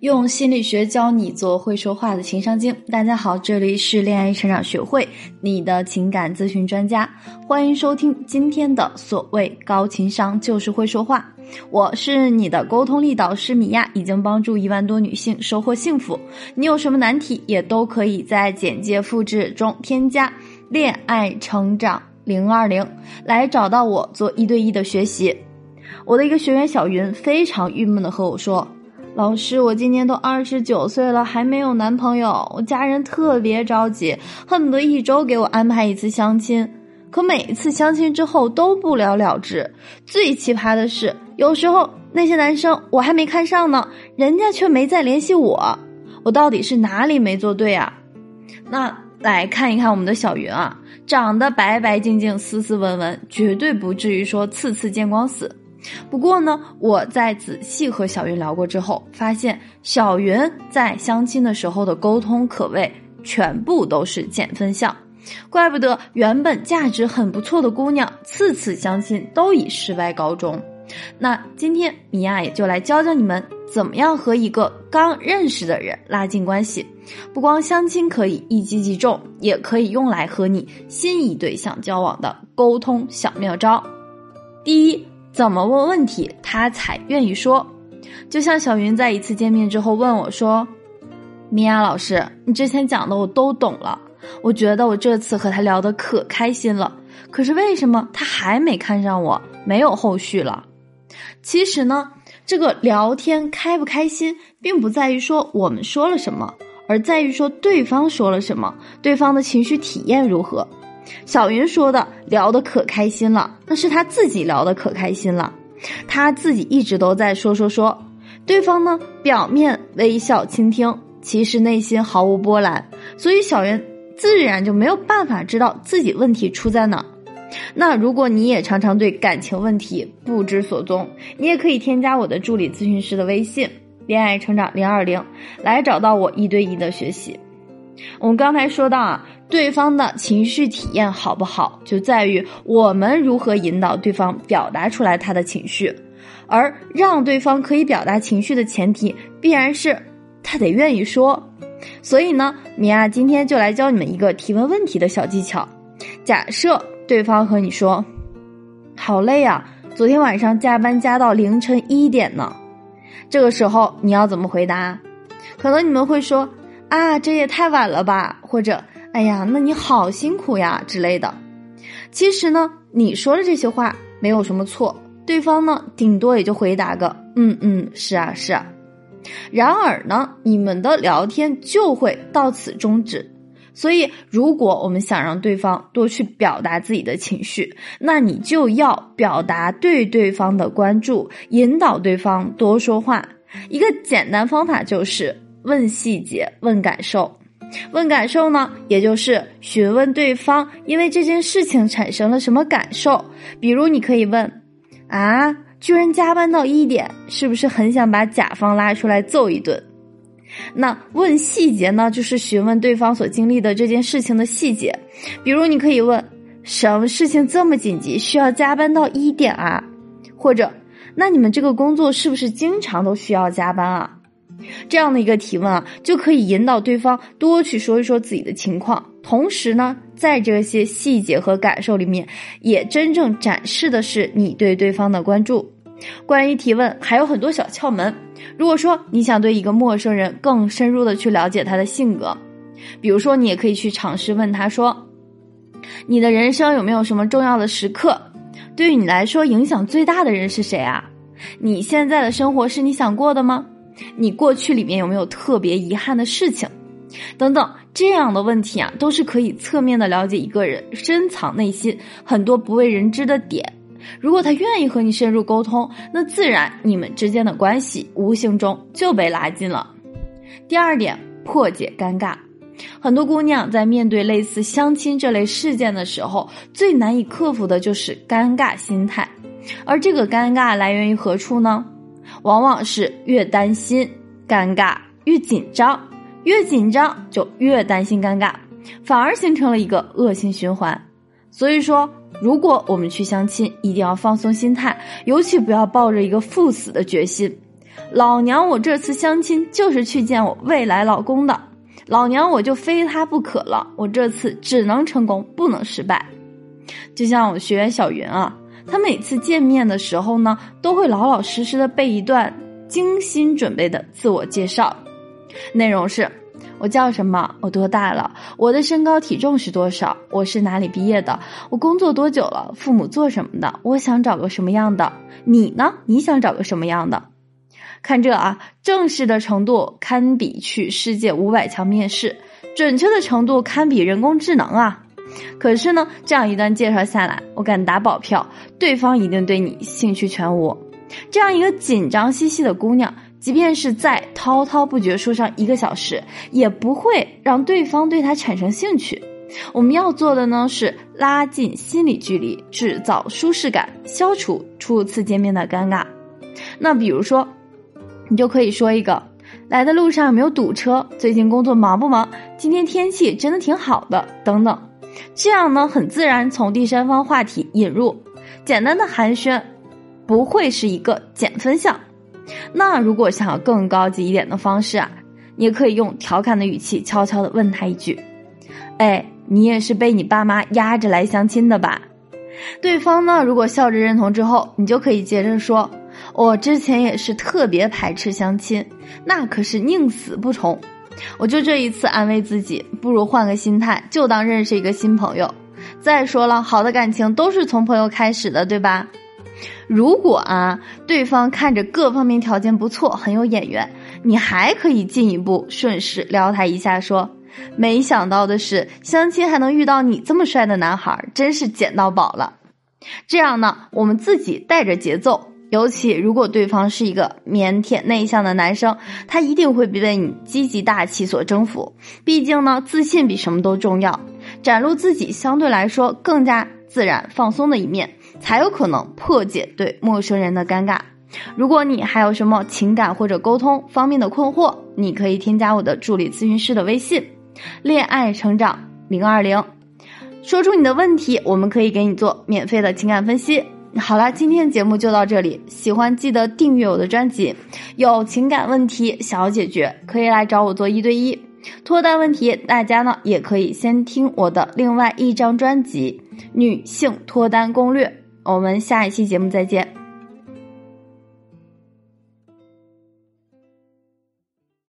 用心理学教你做会说话的情商精。大家好，这里是恋爱成长学会，你的情感咨询专家，欢迎收听今天的所谓高情商就是会说话。我是你的沟通力导师米娅，已经帮助一万多女性收获幸福。你有什么难题，也都可以在简介复制中添加“恋爱成长零二零”来找到我做一对一的学习。我的一个学员小云非常郁闷的和我说。老师，我今年都二十九岁了，还没有男朋友。我家人特别着急，恨不得一周给我安排一次相亲。可每一次相亲之后都不了了之。最奇葩的是，有时候那些男生我还没看上呢，人家却没再联系我。我到底是哪里没做对啊？那来看一看我们的小云啊，长得白白净净、斯斯文文，绝对不至于说次次见光死。不过呢，我在仔细和小云聊过之后，发现小云在相亲的时候的沟通可谓全部都是减分项，怪不得原本价值很不错的姑娘，次次相亲都以失败告终。那今天米娅也就来教教你们，怎么样和一个刚认识的人拉近关系。不光相亲可以一击即中，也可以用来和你心仪对象交往的沟通小妙招。第一。怎么问问题他才愿意说？就像小云在一次见面之后问我说：“米娅老师，你之前讲的我都懂了，我觉得我这次和他聊得可开心了。可是为什么他还没看上我？没有后续了？其实呢，这个聊天开不开心，并不在于说我们说了什么，而在于说对方说了什么，对方的情绪体验如何。”小云说的聊得可开心了，那是他自己聊得可开心了，他自己一直都在说说说，对方呢表面微笑倾听，其实内心毫无波澜，所以小云自然就没有办法知道自己问题出在哪。那如果你也常常对感情问题不知所踪，你也可以添加我的助理咨询师的微信“恋爱成长零二零”来找到我一对一的学习。我们刚才说到啊，对方的情绪体验好不好，就在于我们如何引导对方表达出来他的情绪，而让对方可以表达情绪的前提，必然是他得愿意说。所以呢，米娅今天就来教你们一个提问问题的小技巧。假设对方和你说：“好累啊，昨天晚上加班加到凌晨一点呢。”这个时候你要怎么回答？可能你们会说。啊，这也太晚了吧！或者，哎呀，那你好辛苦呀之类的。其实呢，你说的这些话没有什么错，对方呢，顶多也就回答个“嗯嗯，是啊是啊”。然而呢，你们的聊天就会到此终止。所以，如果我们想让对方多去表达自己的情绪，那你就要表达对对方的关注，引导对方多说话。一个简单方法就是。问细节，问感受，问感受呢，也就是询问对方因为这件事情产生了什么感受。比如，你可以问：啊，居然加班到一点，是不是很想把甲方拉出来揍一顿？那问细节呢，就是询问对方所经历的这件事情的细节。比如，你可以问：什么事情这么紧急，需要加班到一点啊？或者，那你们这个工作是不是经常都需要加班啊？这样的一个提问啊，就可以引导对方多去说一说自己的情况，同时呢，在这些细节和感受里面，也真正展示的是你对对方的关注。关于提问还有很多小窍门，如果说你想对一个陌生人更深入的去了解他的性格，比如说你也可以去尝试问他说：“你的人生有没有什么重要的时刻？对于你来说影响最大的人是谁啊？你现在的生活是你想过的吗？”你过去里面有没有特别遗憾的事情？等等，这样的问题啊，都是可以侧面的了解一个人深藏内心很多不为人知的点。如果他愿意和你深入沟通，那自然你们之间的关系无形中就被拉近了。第二点，破解尴尬。很多姑娘在面对类似相亲这类事件的时候，最难以克服的就是尴尬心态。而这个尴尬来源于何处呢？往往是越担心尴尬越紧张，越紧张就越担心尴尬，反而形成了一个恶性循环。所以说，如果我们去相亲，一定要放松心态，尤其不要抱着一个赴死的决心。老娘我这次相亲就是去见我未来老公的，老娘我就非他不可了，我这次只能成功，不能失败。就像我学员小云啊，他每次见面的时候呢，都会老老实实的背一段精心准备的自我介绍，内容是：我叫什么？我多大了？我的身高体重是多少？我是哪里毕业的？我工作多久了？父母做什么的？我想找个什么样的？你呢？你想找个什么样的？看这啊，正式的程度堪比去世界五百强面试，准确的程度堪比人工智能啊！可是呢，这样一段介绍下来，我敢打保票，对方一定对你兴趣全无。这样一个紧张兮兮的姑娘，即便是再滔滔不绝说上一个小时，也不会让对方对她产生兴趣。我们要做的呢，是拉近心理距离，制造舒适感，消除初次见面的尴尬。那比如说。你就可以说一个，来的路上有没有堵车？最近工作忙不忙？今天天气真的挺好的，等等，这样呢很自然从第三方话题引入，简单的寒暄，不会是一个减分项。那如果想要更高级一点的方式啊，你也可以用调侃的语气悄悄的问他一句：“哎，你也是被你爸妈压着来相亲的吧？”对方呢如果笑着认同之后，你就可以接着说。我之前也是特别排斥相亲，那可是宁死不从。我就这一次安慰自己，不如换个心态，就当认识一个新朋友。再说了，好的感情都是从朋友开始的，对吧？如果啊，对方看着各方面条件不错，很有眼缘，你还可以进一步顺势撩他一下，说：“没想到的是，相亲还能遇到你这么帅的男孩，真是捡到宝了。”这样呢，我们自己带着节奏。尤其如果对方是一个腼腆内向的男生，他一定会被你积极大气所征服。毕竟呢，自信比什么都重要。展露自己相对来说更加自然放松的一面，才有可能破解对陌生人的尴尬。如果你还有什么情感或者沟通方面的困惑，你可以添加我的助理咨询师的微信“恋爱成长零二零”，说出你的问题，我们可以给你做免费的情感分析。好啦，今天节目就到这里。喜欢记得订阅我的专辑。有情感问题想要解决，可以来找我做一对一脱单问题。大家呢也可以先听我的另外一张专辑《女性脱单攻略》。我们下一期节目再见。